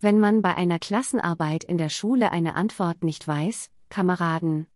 Wenn man bei einer Klassenarbeit in der Schule eine Antwort nicht weiß, Kameraden,